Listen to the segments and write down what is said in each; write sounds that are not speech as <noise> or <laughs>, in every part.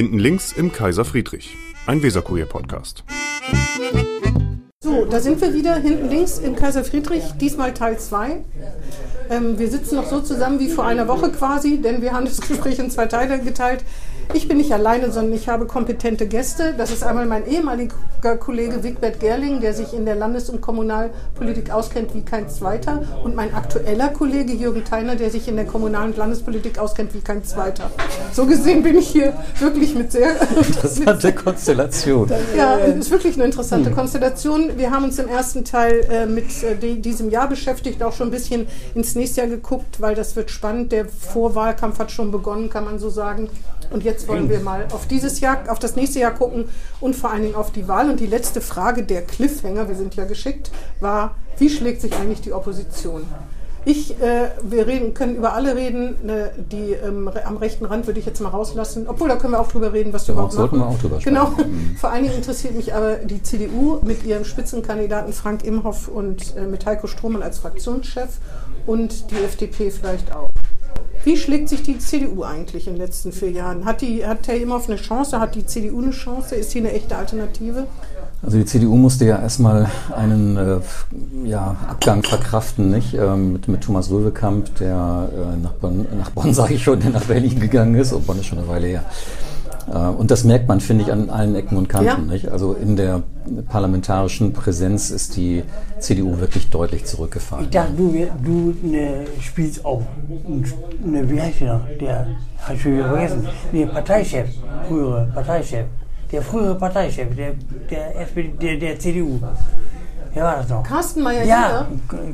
Hinten links im Kaiser Friedrich, ein Weserkurier-Podcast. So, da sind wir wieder hinten links im Kaiser Friedrich, diesmal Teil 2. Ähm, wir sitzen noch so zusammen wie vor einer Woche quasi, denn wir haben das Gespräch in zwei Teile geteilt. Ich bin nicht alleine, sondern ich habe kompetente Gäste. Das ist einmal mein ehemaliger Kollege Wigbert Gerling, der sich in der Landes- und Kommunalpolitik auskennt wie kein zweiter. Und mein aktueller Kollege Jürgen Theiner, der sich in der Kommunal- und Landespolitik auskennt wie kein zweiter. So gesehen bin ich hier wirklich mit sehr... <laughs> Interessante Konstellation. Ja, es ist wirklich eine interessante Konstellation. Wir haben uns im ersten Teil äh, mit äh, die, diesem Jahr beschäftigt, auch schon ein bisschen ins nächste Jahr geguckt, weil das wird spannend. Der Vorwahlkampf hat schon begonnen, kann man so sagen. Und jetzt wollen wir mal auf dieses Jahr, auf das nächste Jahr gucken und vor allen Dingen auf die Wahl. Und die letzte Frage, der Cliffhanger, wir sind ja geschickt, war, wie schlägt sich eigentlich die Opposition? Ich, äh, wir reden, können über alle reden. Ne, die ähm, am rechten Rand würde ich jetzt mal rauslassen. Obwohl, da können wir auch drüber reden, was wir Darauf überhaupt sollten machen. wir auch drüber Genau. sprechen. <laughs> Vor allen Dingen interessiert mich aber die CDU mit ihrem Spitzenkandidaten Frank Imhoff und äh, mit Heiko Strohmann als Fraktionschef und die FDP vielleicht auch. Wie schlägt sich die CDU eigentlich in den letzten vier Jahren? Hat, die, hat Herr Imhoff eine Chance? Hat die CDU eine Chance? Ist sie eine echte Alternative? Also die CDU musste ja erstmal einen äh, ja, Abgang verkraften, nicht? Ähm, mit, mit Thomas Röwekamp, der äh, nach Bonn, nach Bonn <laughs> sage ich schon, der nach Berlin gegangen ist. Und Bonn ist schon eine Weile her. Äh, und das merkt man, finde ich, an allen Ecken und Kanten. Ja. Nicht? Also in der parlamentarischen Präsenz ist die CDU wirklich deutlich zurückgefallen. Ich dachte, du, du ne, spielst auch. Ne, wie heißt der noch? Der, ich schon wieder vergessen. Nee, Parteichef. Frühere Parteichef. Der frühere Parteichef, der, der, SPD, der, der CDU. Wer war das noch? Carsten Meyer Ja,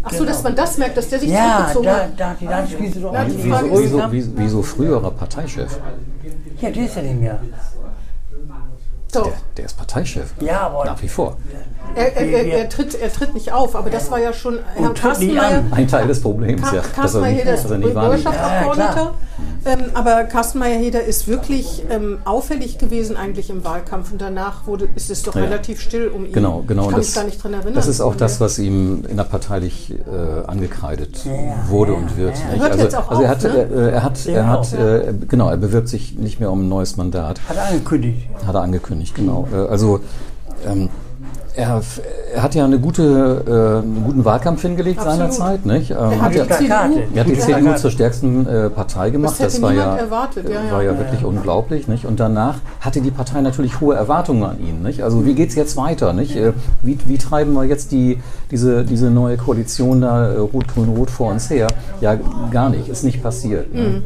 Ach so, genau. dass man das merkt, dass der sich Ja, zurückgezogen da, hat. da, da, da doch die Wieso- Wieso, wieso- wieso, früherer Parteichef? Ja, der ist ja nicht mehr. Der, der ist Parteichef. Ja, aber- Nach wie vor. Er, er, er, er, tritt, er tritt nicht auf, aber das war ja schon Herr an. Ein Teil des Problems, Ka ja. Er Meyer-Heder ist er. Bürgerschaftsabgeordneter. ähm, aber Carsten Meyer-Heder ist wirklich ähm, auffällig gewesen eigentlich im Wahlkampf und danach wurde, ist es doch Ja. relativ still um ihn. Genau, genau. Ich kann das, mich gar nicht dran erinnern. Das ist auch das, was ihm innerparteilich äh, angekreidet Ja, wurde ja, und wird. ja. nicht? Hört also, jetzt auch also er auf, hat, ne? äh, er hat, Ja, er hat, äh, genau, er bewirbt sich nicht mehr um ein neues Mandat, Hat er angekündigt. hat er angekündigt, genau. Äh, also ähm, er, er hat ja eine gute, äh, einen guten Wahlkampf hingelegt Absolut. seinerzeit, nicht? Ähm, Er hat hat die ja, er hat die Ja. CDU zur stärksten äh, Partei gemacht. Das hätte war ja, erwartet, ja, ja. war ja wirklich unglaublich, nicht? Und danach hatte die Partei natürlich hohe Erwartungen an ihn, nicht? Also wie geht's jetzt weiter, nicht? Äh, Wie, wie treiben wir jetzt die, diese, diese neue Koalition da äh, Rot-Grün-Rot vor uns her? Ja, gar nicht, ist nicht passiert. Ne?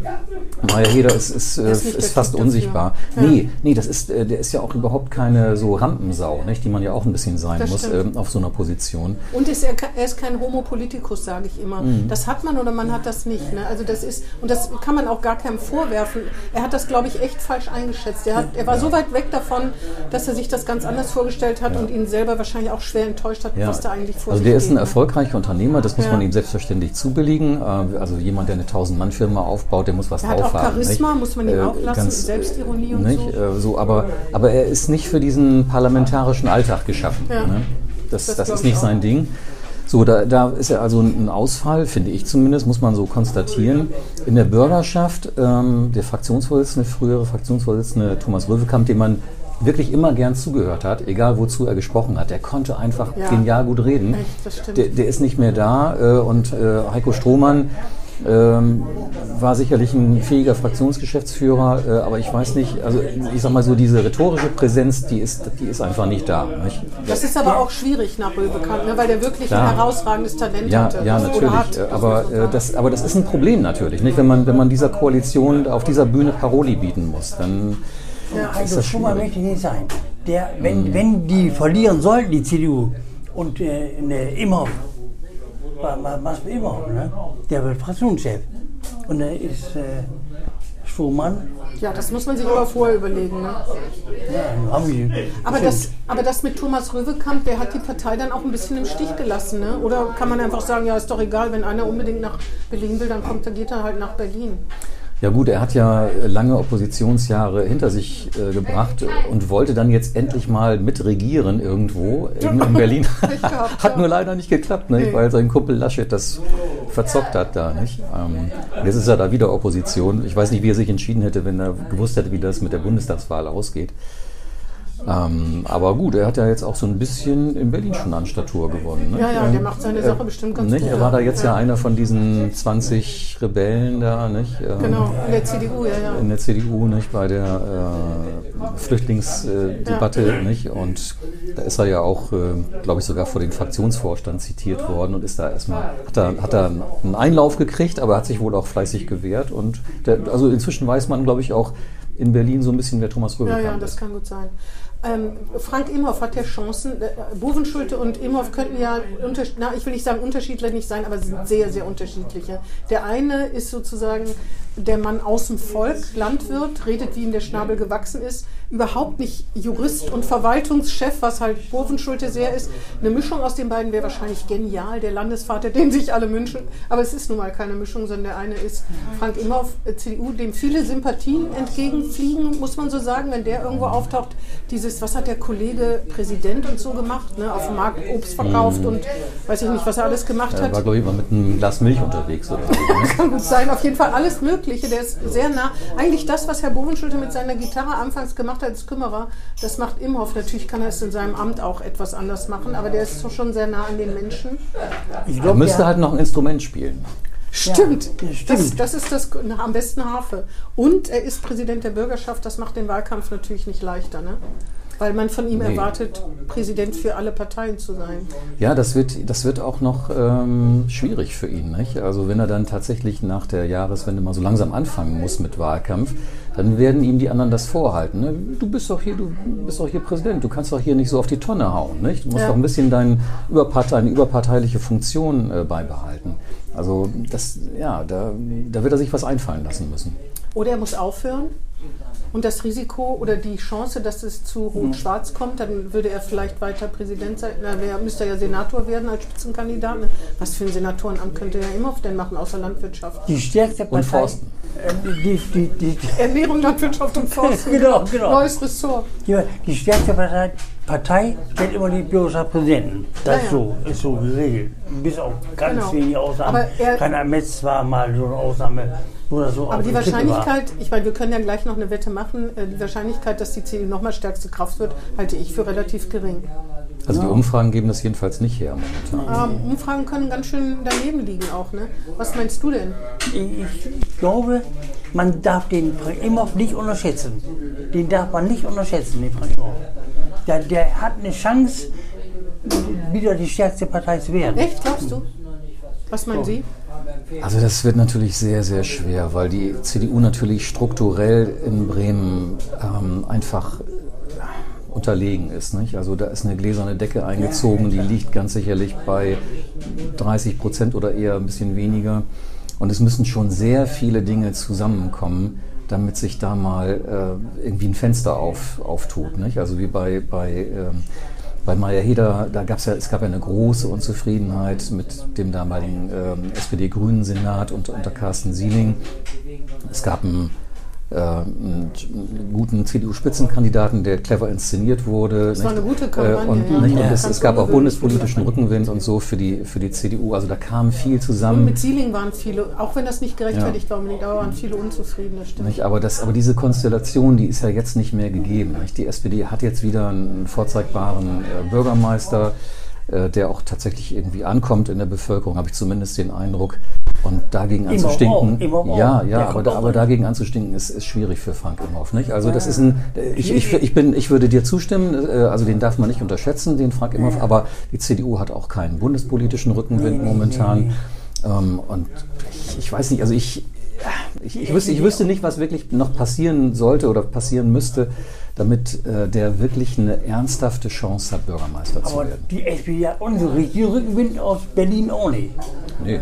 Maja Heder ist, ist, äh, ist nicht ist fast unsichtbar. Ja. Nee, nee, das ist, äh, der ist ja auch überhaupt keine so Rampensau, nicht? Die man ja auch ein bisschen sein Das muss ähm, auf so einer Position. Und ist er, er ist kein Homo politicus, sage ich immer. Mhm. Das hat man oder man hat das nicht. Ne? Also das ist und das kann man auch gar keinem vorwerfen. Er hat das, glaube ich, echt falsch eingeschätzt. Er, hat, er war so weit weg davon, dass er sich das ganz anders vorgestellt hat und ihn selber wahrscheinlich auch schwer enttäuscht hat, was da eigentlich vor also der ist ein ne? erfolgreicher Unternehmer, das muss Ja. man ihm selbstverständlich zubilligen. Äh, Also jemand, der eine 1000-Mann-Firma aufbaut, der muss was drauf auch haben. Charisma, nicht? muss man ihm Äh, auch lassen, ganz- Selbstironie und nicht? so. Äh, so aber, aber er ist nicht für diesen parlamentarischen Alltag geschaffen. Ja. Ne? Das, Das das, ist ich nicht sein Ding. So, da, da ist er also ein Ausfall, finde ich zumindest, muss man so konstatieren. In der Bürgerschaft, ähm, der Fraktionsvorsitzende, frühere Fraktionsvorsitzende Thomas Röwekamp, dem man wirklich immer gern zugehört hat, egal wozu er gesprochen hat. Der konnte einfach Ja. genial gut reden. Echt, das. Der, der ist nicht mehr da äh, und äh, Heiko Strohmann ähm, war sicherlich ein fähiger Fraktionsgeschäftsführer, äh, aber ich weiß nicht, also ich sag mal so, diese rhetorische Präsenz, die ist, die ist einfach nicht da. Nicht? Das ist aber auch schwierig nach Röbekamp, ne? weil der wirklich Klar. ein herausragendes Talent Ja, hatte. ja, natürlich. hat, aber, so äh, das, aber das ist ein Problem natürlich, nicht? Wenn man, wenn man dieser Koalition auf dieser Bühne Paroli bieten muss, dann Ja. Also das schon mal schwierig. möchte ich nicht sein. Der, wenn, wenn die verlieren sollten, die CDU, und äh, ne, Imhoff, wa- wa- was mit Imhoff, ne? der wird Fraktionschef. Und da ist äh, Strohmann, Ja, das muss man sich aber vorher überlegen. Ne? ja, haben. Aber das, aber das mit Thomas Röwekamp, der hat die Partei dann auch ein bisschen im Stich gelassen. Ne? Oder kann man einfach sagen, ja, ist doch egal, wenn einer unbedingt nach Berlin will, dann kommt, dann geht er halt nach Berlin. Ja gut, er hat ja lange Oppositionsjahre hinter sich äh, gebracht und wollte dann jetzt endlich mal mitregieren irgendwo in, in Berlin. <laughs> <laughs> hat nur leider nicht geklappt, nicht? Nee. weil sein Kumpel Laschet das verzockt hat da. Nicht? Ähm, jetzt ist er da wieder Opposition. Ich weiß nicht, wie er sich entschieden hätte, wenn er gewusst hätte, wie das mit der Bundestagswahl ausgeht. Ähm, aber gut, er hat ja jetzt auch so ein bisschen in Berlin schon an Statur gewonnen. Ne? Ja, ja, Ähm, der macht seine Sache bestimmt ganz nicht? gut. Er war da jetzt ja einer von diesen 20 Rebellen da, nicht? Ähm, Genau, in der CDU, ja, ja. in der CDU, nicht, bei der äh, Flüchtlingsdebatte, Ja. nicht? Und da ist er ja auch, äh, glaube ich, sogar vor den Fraktionsvorstand zitiert worden und ist da erstmal, hat er, hat er einen Einlauf gekriegt, aber hat sich wohl auch fleißig gewehrt. Und der, also inzwischen weiß man, glaube ich, auch in Berlin so ein bisschen, wer Thomas Ja, Röbekamp ja, das ist. kann gut sein. Ähm, Frank Imhoff hat ja Chancen. Äh, und Imhoff könnten ja, na, ich will nicht sagen unterschiedlich sein, aber sie sind sehr, sehr unterschiedliche. Der eine ist sozusagen der Mann aus dem Volk, Landwirt, redet wie ihm der Schnabel gewachsen ist, überhaupt nicht Jurist und Verwaltungschef, was halt Bovenschulte sehr ist. Eine Mischung aus den beiden wäre wahrscheinlich genial, der Landesvater, den sich alle wünschen. Aber es ist nun mal keine Mischung, sondern der eine ist Frank Imhoff, äh, CDU, dem viele Sympathien entgegenfliegen, muss man so sagen, wenn der irgendwo auftaucht. Dieses, was hat der Kollege Präsident und so gemacht, ne, auf dem Markt Obst verkauft und weiß ich nicht, was er alles gemacht Er hat. war, glaube ich, mal mit einem Glas Milch unterwegs oder so. Ne? <laughs> Kann gut sein, auf jeden Fall alles Mögliche. Der ist sehr nah. Eigentlich das, was Herr Bovenschulte mit seiner Gitarre anfangs gemacht hat als Kümmerer, das macht Imhoff. Natürlich kann er es in seinem Amt auch etwas anders machen, aber der ist schon sehr nah an den Menschen. Ich Er glaube, müsste der- halt noch ein Instrument spielen. Stimmt. Ja, stimmt. Das, das ist das na, am besten Harfe. Und er ist Präsident der Bürgerschaft. Das macht den Wahlkampf natürlich nicht leichter, ne? Weil man von ihm Nee. erwartet, Präsident für alle Parteien zu sein. Ja, das wird, das wird auch noch ähm, schwierig für ihn. Nicht? Also wenn er dann tatsächlich nach der Jahreswende mal so langsam anfangen muss mit Wahlkampf, dann werden ihm die anderen das vorhalten. Ne? Du bist doch hier, du bist doch hier Präsident, du kannst doch hier nicht so auf die Tonne hauen. Nicht? Du musst Ja. doch ein bisschen dein Überpartei, deine überparteiliche Funktion äh, beibehalten. Also das, ja, da, da wird er sich was einfallen lassen müssen. Oder er muss aufhören. Und das Risiko oder die Chance, dass es zu Rot-Schwarz kommt, dann würde er vielleicht weiter Präsident sein. Na, wer müsste ja Senator werden als Spitzenkandidat. Ne? Was für ein Senatorenamt könnte er Imhoff denn machen, außer Landwirtschaft? die stärkste Partei. Forsten. Äh, die, die, die, die, Ernährung, Landwirtschaft und <laughs> Forsten. Genau, genau. Neues Ressort. die, die stärkste Partei, Partei stellt immer die Bürgerschaftspräsidenten. Das Ja, ist ja. so, ist so geregelt. Bis auf ganz Genau. wenige Ausnahmen. Aber er- Kein Metz war mal so eine Ausnahme, das so Aber die. Wahrscheinlichkeit, ich meine, wir können ja gleich noch eine Wette machen, äh, die Wahrscheinlichkeit, dass die CDU nochmal stärkste Kraft wird, halte ich für relativ gering. Also die Umfragen geben das jedenfalls nicht her momentan. Ähm, Umfragen können ganz schön daneben liegen auch. Ne? Was meinst du denn? Ich, ich glaube, man darf den Frank Imhoff nicht unterschätzen. Den darf man nicht unterschätzen, den Frank Imhoff. Der, der hat eine Chance, wieder die stärkste Partei zu werden. Echt, glaubst du? Was meinen Sie? Also das wird natürlich sehr, sehr schwer, weil die CDU natürlich strukturell in Bremen ähm, einfach äh, unterlegen ist. Nicht? Also da ist eine gläserne Decke eingezogen, die liegt ganz sicherlich bei 30 Prozent oder eher ein bisschen weniger. Und es müssen schon sehr viele Dinge zusammenkommen, damit sich da mal äh, irgendwie ein Fenster auf, auftut. Nicht? Also wie bei, bei ähm, bei Meyer Heder, da gab's ja, es gab ja eine große Unzufriedenheit mit dem damaligen ähm, SPD-Grünen-Senat unter, unter Carsten Sieling. Es gab einen guten CDU-Spitzenkandidaten, der clever inszeniert wurde. Das war nicht? eine gute Kampagne, Äh, und ja. und Ja. es, es gab auch bundespolitischen Rückenwind und so für die, für die CDU. Also da kam viel Und zusammen. mit Sieling waren viele, auch wenn das nicht gerechtfertigt war unbedingt, aber waren viele unzufrieden, das stimmt. Nicht? Aber, das, aber diese Konstellation, die ist ja jetzt nicht mehr gegeben. Nicht? Die SPD hat jetzt wieder einen vorzeigbaren äh, Bürgermeister, äh, der auch tatsächlich irgendwie ankommt in der Bevölkerung, habe ich zumindest den Eindruck. Und dagegen Immer anzustinken, immer ja, Der ja, aber, da, aber dagegen anzustinken ist, ist schwierig für Frank Imhoff, nicht? Also das ist ein, ich, ich, ich bin, ich würde dir zustimmen, äh, also den darf man nicht unterschätzen, den Frank Imhoff, aber die CDU hat auch keinen bundespolitischen Rückenwind momentan. Ähm, und ich, ich weiß nicht, also ich, ich, ich, wüsste, ich wüsste nicht, was wirklich noch passieren sollte oder passieren müsste, damit äh, der wirklich eine ernsthafte Chance hat, Bürgermeister zu Aber werden. die SPD hat unsere richtigen Rückenwind aus Berlin auch nicht. Nee.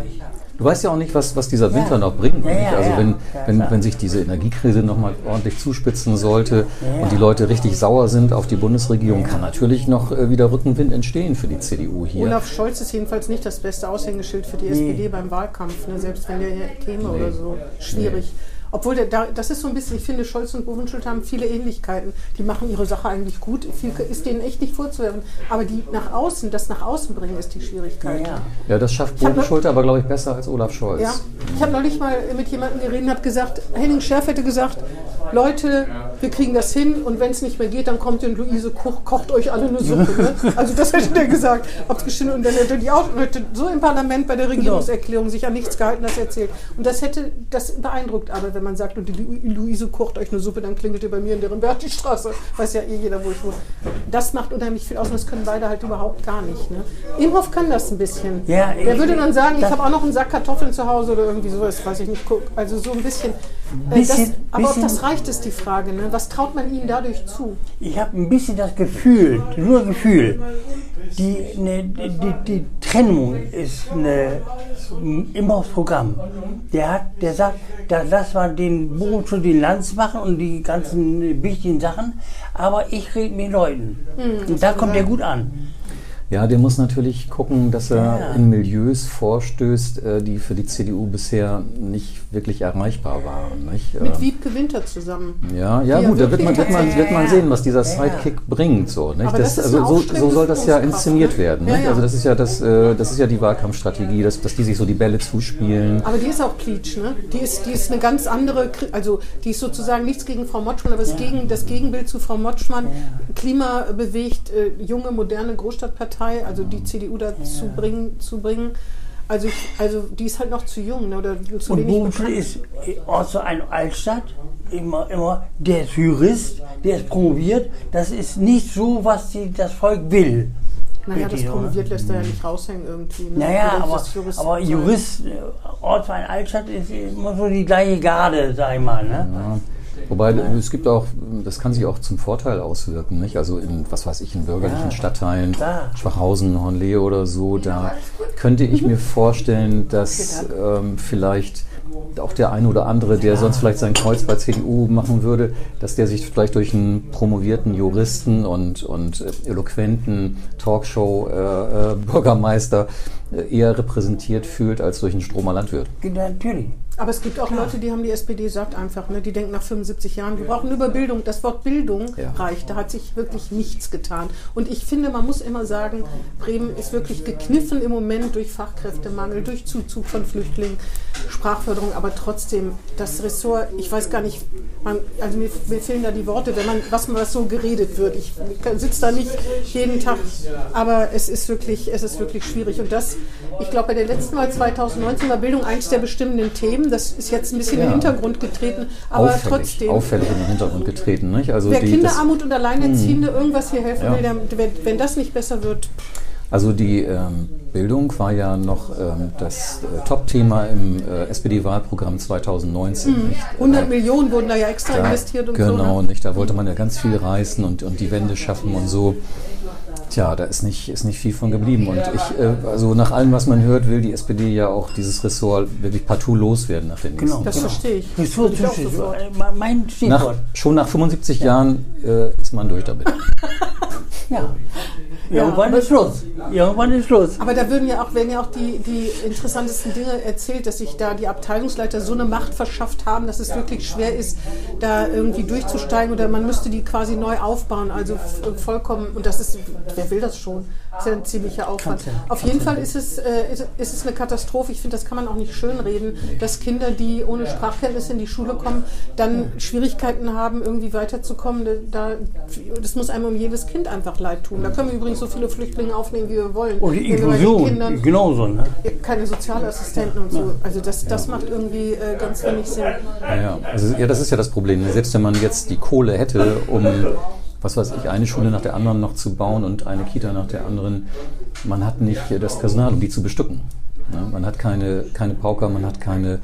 Du weißt ja auch nicht, was, was dieser Winter Ja. noch bringt. Ja, nicht? ja, also ja. wenn, wenn, wenn sich diese Energiekrise nochmal ordentlich zuspitzen sollte Ja. und die Leute richtig sauer sind auf die Bundesregierung, kann natürlich noch äh, wieder Rückenwind entstehen für die CDU hier. Olaf Scholz ist jedenfalls nicht das beste Aushängeschild für die SPD beim Wahlkampf, ne? selbst wenn der hier käme oder so. Schwierig. Obwohl, der, da, das ist so ein bisschen, ich finde, Scholz und Bovenschulte haben viele Ähnlichkeiten. Die machen ihre Sache eigentlich gut. Viel ist denen echt nicht vorzuwerfen. Aber die nach außen, das nach außen bringen, ist die Schwierigkeit. Ja. Ja, das schafft Ich hab Boden Schulte aber, glaube ich, besser als Olaf Scholz. Ja, ich habe neulich mal mit jemandem geredet und habe gesagt, Henning Schärf hätte gesagt, Leute, wir kriegen das hin und wenn es nicht mehr geht, dann kommt ihr und Luise Koch, kocht euch alle eine Suppe. Ne? <laughs> Also das hätte der gesagt. Ob's gestimmt und dann hätte die auch hätte so im Parlament bei der Regierungserklärung sich an nichts gehalten, das erzählt. Und das hätte, das beeindruckt aber, wenn man sagt, und die Lu- Luise kocht euch eine Suppe, dann klingelt ihr bei mir in deren Berti-Straße. Weiß ja eh jeder, wo ich wohne. Das macht unheimlich viel aus und das können beide halt überhaupt gar nicht. Ne? Imhoff kann das ein bisschen. Ja, der würde dann sagen, ich habe auch noch einen Sack Kartoffeln zu Hause oder irgendwie sowas, weiß ich nicht. Also so ein bisschen. Äh, das, Bisschen- aber ob das reicht, ist die Frage. Ne? Was traut man ihnen dadurch zu? Ich habe ein bisschen das Gefühl, nur Gefühl, die, ne, die, die, Trennung ist ne, immer aufs Programm. Der, hat, der sagt, da lass mal den Bogen zu den Lanz machen und die ganzen wichtigen Sachen, aber ich rede mit Leuten. und da kommt er gut an. Ja, der muss natürlich gucken, dass er Ja. in Milieus vorstößt, äh, die für die CDU bisher nicht wirklich erreichbar waren. Nicht? Mit Ähm, Wiebke Winter zusammen. Ja, ja gut, da wird man, wird, man, wird man sehen, was dieser. Sidekick bringt. So, nicht? Aber Das, das ist also, so, so soll das ja inszeniert ne? werden. Nicht? Also das ist ja das, äh, das ist ja die Wahlkampfstrategie, dass, dass die sich so die Bälle zuspielen. Aber die ist auch Klitsch, ne? Die ist, die ist eine ganz andere, also die ist sozusagen nichts gegen Frau Motschmann, aber das, gegen, das Gegenbild zu Frau Motschmann, Klima bewegt, äh, junge, moderne Großstadtpartei, also die CDU dazu bringen, zu bringen. Also, ich, also die ist halt noch zu jung ne? oder zu Und bekannt. ist also eine Altstadt, immer, immer, der ist Jurist, der ist promoviert. Das ist nicht so, was die, das Volk will. Naja, das promoviert lässt er ja nicht raushängen irgendwie. Ne? Naja, aber, Jurist aber. Jurist, äh, Ortsverein Altstadt ist immer so die gleiche Garde, sag ich mal. Ne? Ja. Wobei es gibt auch, das kann sich auch zum Vorteil auswirken, nicht? Also in, was weiß ich, in bürgerlichen Stadtteilen, klar. Schwachhausen, Hornlehe oder so, da könnte ich mir vorstellen, <laughs> dass ähm, vielleicht auch der eine oder andere, der sonst vielleicht sein Kreuz bei CDU machen würde, dass der sich vielleicht durch einen promovierten Juristen und, und äh, eloquenten Talkshow-Bürgermeister äh, eher repräsentiert fühlt als durch einen Stromer Landwirt. Natürlich. Aber es gibt auch Leute, die haben die SPD satt einfach. Ne? Die denken nach 75 Jahren, wir brauchen über Bildung. Das Wort Bildung Ja. reicht. Da hat sich wirklich nichts getan. Und ich finde, man muss immer sagen, Bremen ist wirklich gekniffen im Moment durch Fachkräftemangel, durch Zuzug von Flüchtlingen, Sprachförderung. Aber trotzdem, das Ressort, ich weiß gar nicht, man, also mir, mir fehlen da die Worte, wenn man, was man was so geredet wird. Ich sitze da nicht jeden Tag, aber es ist wirklich, es ist wirklich schwierig. Und das, ich glaube, bei der letzten Wahl 2019 war Bildung eines der bestimmenden Themen. Das ist jetzt ein bisschen in Ja. den Hintergrund getreten, aber auffällig, trotzdem. auffällig in den Hintergrund getreten. Nicht? Also Wer die. Kinderarmut und Alleinerziehende irgendwas hier helfen Ja. will, der, wenn, wenn das nicht besser wird, Also die ähm, Bildung war ja noch ähm, das äh, Top-Thema im äh, SPD-Wahlprogramm 2019. Nicht? 100 Äh, Millionen wurden da ja extra da, investiert und genau, so. Ne? nicht? Da wollte man ja ganz viel reißen und, und die Wende schaffen und so. Tja, da ist nicht, ist nicht viel von geblieben. Und ich, äh, also nach allem, was man hört, will die SPD ja auch dieses Ressort wirklich partout loswerden nach den nächsten Genau. Das verstehe ich. Ressourcen, Würde ich äh, mein nach, Stichwort. Schon nach 75 Jahren äh, ist man durch damit. <laughs> Ja. Irgendwann aber- ist Schluss. Irgendwann ist Schluss. Aber da würden ja auch, werden ja auch die, die interessantesten Dinge erzählt, dass sich da die Abteilungsleiter so eine Macht verschafft haben, dass es wirklich schwer ist, da irgendwie durchzusteigen oder man müsste die quasi neu aufbauen. Also vollkommen, und das ist, wer will das schon? Das ist ja ein ziemlicher Aufwand. Auf jeden Fall ist es, äh, ist, ist es eine Katastrophe. Ich finde, das kann man auch nicht schönreden, dass Kinder, die ohne Sprachkenntnisse in die Schule kommen, dann Schwierigkeiten haben, irgendwie weiterzukommen. Da, das muss einem um jedes Kind einfach leid tun. Da können wir übrigens so viele Flüchtlinge aufnehmen, wie wir wollen. Und die bei den Inklusion, genauso. Ne? keine Sozialassistenten und so. Also das, das macht irgendwie äh, ganz wenig Sinn. Ja, ja. Also, ja, das ist ja das Problem. Selbst wenn man jetzt die Kohle hätte, um, was weiß ich, eine Schule nach der anderen noch zu bauen und eine Kita nach der anderen, man hat nicht das Personal, um die zu bestücken. Ja, man hat keine, keine Pauker, man hat keine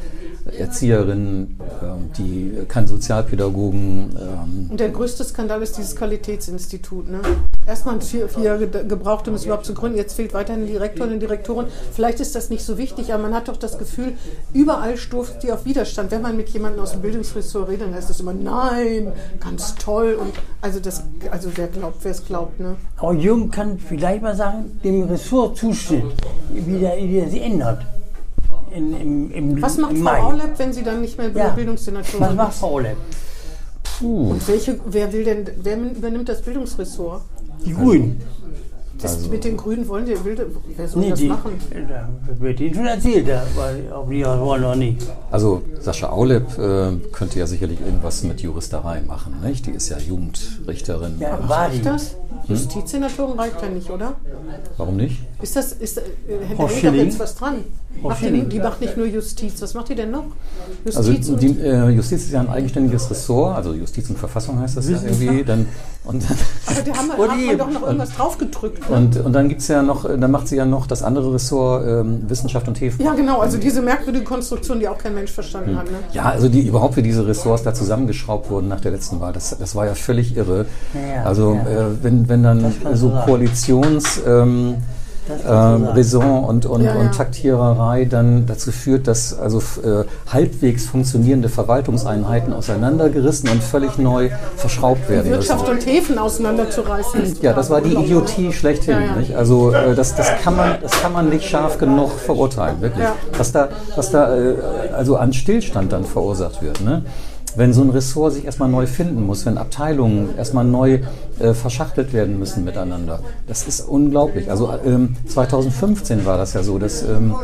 Erzieherinnen, ähm, die, keine Sozialpädagogen. Ähm, Und der größte Skandal ist dieses Qualitätsinstitut. Ne? Erstmal vier, vier gebraucht, um es überhaupt zu gründen. Jetzt fehlt weiterhin ein Direktor und eine Direktorin. Vielleicht ist das nicht so wichtig, aber man hat doch das Gefühl, überall stuft die auf Widerstand. Wenn man mit jemandem aus dem Bildungsressort redet, dann heißt das immer, nein, ganz toll. Und also, das, also wer glaubt, wer es glaubt. Ne? Aber Jürgen kann vielleicht mal sagen, dem Ressort zustimmen, wie der, wie der sie ändert. In, im, im, Was macht im Frau Mai. Aulep, wenn sie dann nicht mehr Ja. Bildungssenatorin Was macht ist? Frau Ollep? Und welche, wer will denn, wer übernimmt das Bildungsressort? Die Grünen. Das mit den Grünen wollen die, will, wer soll Nee, das die, machen? da wird Ihnen schon erzählt, ob die das wollen oder nicht. Also Sascha Aulep äh, könnte ja sicherlich irgendwas mit Juristerei machen, nicht? Die ist ja Jugendrichterin. Ja, war die. Reicht das? Justizsenatorin reicht ja nicht, oder? Warum nicht? Ist das, ist, äh, da Schilling? jetzt was dran? Frau Macht die, Schilling. die macht nicht nur Justiz, was macht die denn noch? Justiz Also die äh, Justiz ist ja ein eigenständiges Ressort, also Justiz und Verfassung heißt das ja irgendwie. Dann, und dann, Aber da haben <laughs> hat man doch noch irgendwas draufgedrückt. Ne? und, und dann gibt's ja noch, dann macht sie ja noch das andere Ressort ähm, Wissenschaft und TF. Ja, genau, also diese merkwürdige Konstruktion, die auch kein Mensch verstanden hat. Ne? Ja, also die überhaupt wie diese Ressorts da zusammengeschraubt wurden nach der letzten Wahl, das, das war ja völlig irre. Ja, also ja. Äh, wenn, wenn dann so. Koalitions ähm, Sagen. Raison und, und, Ja, ja. und Taktiererei dann dazu führt, dass also äh, halbwegs funktionierende Verwaltungseinheiten auseinandergerissen und völlig neu verschraubt werden müssen. Wirtschaft und Häfen auseinanderzureißen. <clears throat> Ja, das war die Idiotie schlechthin. Ja? Also äh, das, das, kann man, das kann man nicht scharf genug verurteilen, wirklich. Ja. Was da, was da äh, also an Stillstand dann verursacht wird. Ne? Wenn so ein Ressort sich erstmal neu finden muss, wenn Abteilungen erstmal neu äh, verschachtelt werden müssen miteinander, das ist unglaublich. Also ähm, 2015 war das ja so, dass ähm,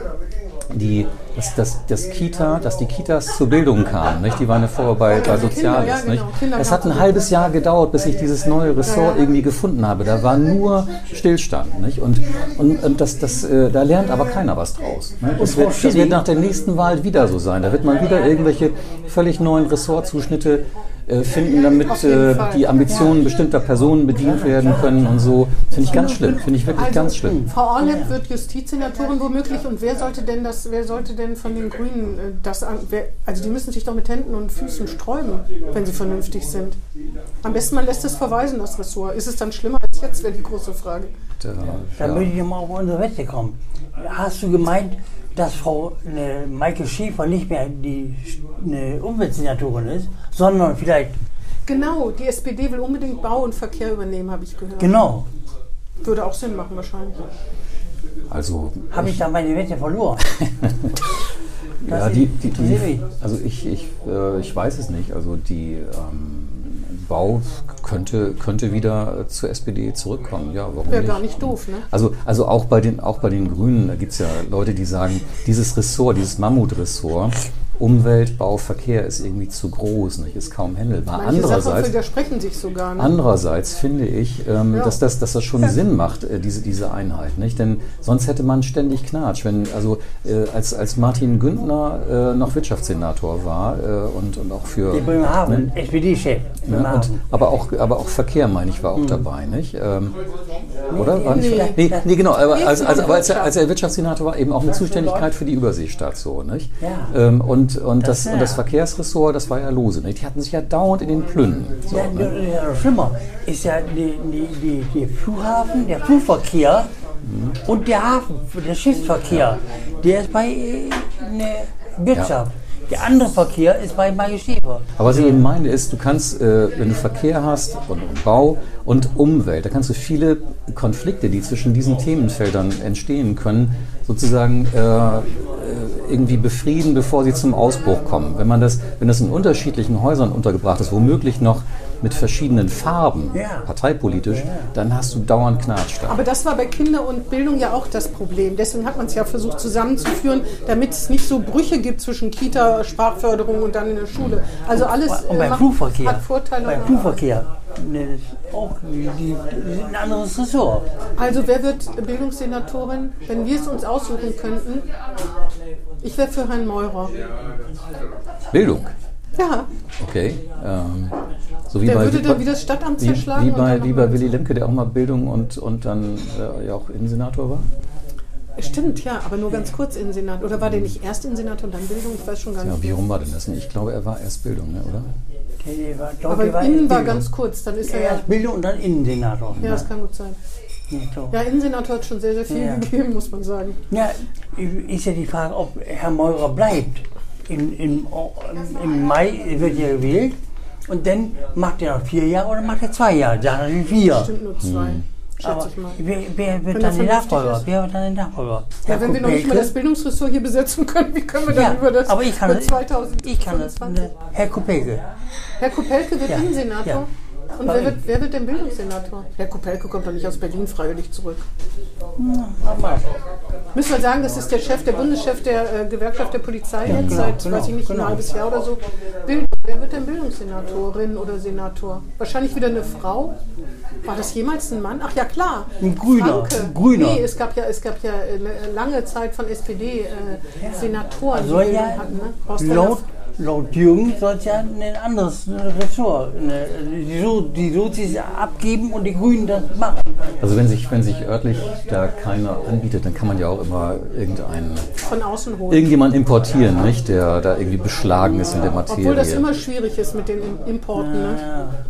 die, dass, dass, dass Kita, dass die Kitas zur Bildung kamen. Nicht? Die waren ja vorher bei, bei Kinder, Soziales. ja, genau. nicht? Das hat ein halbes Jahr gedauert, bis ich dieses neue Ressort irgendwie gefunden habe. Da war nur Stillstand. Nicht? Und, und, und das, das, äh, da lernt aber keiner was draus. Ne? Das, wird, das wird nach der nächsten Wahl wieder so sein. Da wird man wieder irgendwelche völlig neuen Ressortzuschnitte äh, finden, damit äh, die Ambitionen bestimmter Personen bedient werden können und so. Finde ich ganz schlimm. Finde ich wirklich Also, ganz schlimm. Frau Orlep wird Justizsenatorin womöglich und wer sollte denn das, wer sollte denn von den Grünen äh, das an, wer, also die müssen sich doch mit Händen und Füßen sträuben, wenn sie vernünftig sind. Am besten man lässt es verweisen, das Ressort. Ist es dann schlimmer als jetzt, wäre die große Frage. Da, Da ja. möchte ich mal auf unsere Wette kommen. Hast du gemeint, dass Frau ne, Maike Schäfer nicht mehr die eine Umweltsenatorin ist, sondern vielleicht, Genau, die SPD will unbedingt Bau und Verkehr übernehmen, habe ich gehört. genau, Würde auch Sinn machen wahrscheinlich. Also habe ich da meine Wette verloren. <laughs> Ja, die, die, die, also ich, ich, äh, ich weiß es nicht. Also die ähm, Bau könnte, könnte wieder zur SPD zurückkommen. Ja, warum Wäre nicht? gar nicht doof, ne? Also, also auch, bei den, auch bei den Grünen, da gibt es ja Leute, die sagen, dieses Ressort, dieses Mammutressort, Umwelt, Bau, Verkehr ist irgendwie zu groß, nicht? ist kaum handelbar. Manche Sachen Andererseits, widersprechen sich sogar. Ne? Andererseits finde ich, ähm, Ja. dass, das, dass das schon Sinn macht, äh, diese, diese Einheit. Nicht? Denn sonst hätte man ständig Knatsch. Wenn, also, äh, als, als Martin Güntner äh, noch Wirtschaftssenator war äh, und, und auch für. Der Bremerhaven, SPD-Chef. Ne? Und, Bremerhaven. aber, auch, aber auch Verkehr, meine ich, war auch dabei. Nicht? Ähm, oder? War nicht, nee. nee, nee, genau. Aber, Nee, als, als, aber als, er, als er Wirtschaftssenator war, eben auch eine Zuständigkeit für die Überseestadt. So, nicht? Ja. Ähm, und, und, das, Das- und das Verkehrsressort, das war ja lose. Nicht? Die hatten sich ja dauernd in den Plünnen. So, Ja, ne? ja, ja, schlimmer ist ja die, die, die, der Flughafen, der Flugverkehr und der Hafen, der Schiffsverkehr, der ist bei äh, ne Wirtschaft. Der andere Verkehr ist bei Maike Schäfer. Aber was ich eben meine ist, du kannst, äh, wenn du Verkehr hast und, und Bau und Umwelt, da kannst du viele Konflikte, die zwischen diesen Themenfeldern entstehen können, sozusagen äh, äh, irgendwie befrieden, bevor sie zum Ausbruch kommen. Wenn man das, wenn das in unterschiedlichen Häusern untergebracht ist, womöglich noch mit verschiedenen Farben, Ja. parteipolitisch, dann hast du dauernd Knatsch da. Aber das war bei Kinder und Bildung ja auch das Problem. Deswegen hat man es ja versucht zusammenzuführen, damit es nicht so Brüche gibt zwischen Kita, Sprachförderung und dann in der Schule. Also alles Und äh, beim macht- Flugverkehr. hat Vorteile. Beim Flugverkehr. Ne, auch, die, ein anderes Ressort. Also wer wird Bildungssenatorin? Wenn wir es uns aussuchen könnten, ich wäre für Herrn Meurer. Bildung, Ja, okay. Ähm, so wie der bei, würde wie, dann wieder das Stadtamt wie, zerschlagen. wie bei, wie bei Willy Lemke, der auch mal Bildung und, und dann äh, ja auch Innensenator war. Stimmt, ja, aber nur ganz kurz in Senat. Oder war der nicht erst in Senat und dann Bildung? Ich weiß schon gar Ja, nicht. wie rum war denn das? Ich glaube, er war erst Bildung, ne, oder? Der war, glaub, Aber innen war Bildung. ganz kurz, dann ist er ja. Erst Bildung und dann Innensenator. Ja, das kann gut sein. Ja. Ja, Innensenator hat schon sehr, sehr viel Ja. gegeben, muss man sagen. Ja, ist ja die Frage, ob Herr Meurer bleibt. Im, im, Im Mai wird er gewählt und dann macht er noch vier Jahre oder macht er zwei Jahre? Dann sind vier. Stimmt nur zwei. schätze Aber ich mal. wer, wer wird dann der vernünftig Nachfolger? Wer wird dann der Nachfolger? Ja, wenn wir noch nicht mal Kupelke? das Bildungsressort hier besetzen können, wie können wir dann Ja, über das aber ich kann über das. 2025? Ich kann das. Ne, Herr Kupelke. Herr Kopelke wird Ja, Innensenator. ja. Und wer wird, wer wird denn Bildungssenator? Herr Kopelke kommt doch nicht aus Berlin freiwillig zurück. Nochmal. Müssen wir sagen, das ist der Chef, der Bundeschef der äh, Gewerkschaft der Polizei jetzt genau, seit, genau, weiß ich nicht, ein genau. halbes Jahr oder so. Bild, wer wird denn Bildungssenatorin oder Senator? Wahrscheinlich wieder eine Frau? War das jemals ein Mann? Ach ja, klar. Ein Grüner, Franke. ein Grüner. Nee, es gab ja, es gab ja eine lange Zeit von SPD äh, Senatoren, Soll die ja hatten. Ne? Horst laut, Werner- laut Jürgen soll es ja ein anderes Ressort, eine, die, So- die Sozis abgeben und die Grünen das machen. Also wenn sich, wenn sich örtlich da keiner anbietet, dann kann man ja auch immer irgendeinen, von außen holen. irgendjemanden importieren, nicht, der da irgendwie beschlagen ist in der Materie. Obwohl das immer schwierig ist mit den Im- Importen. Ne?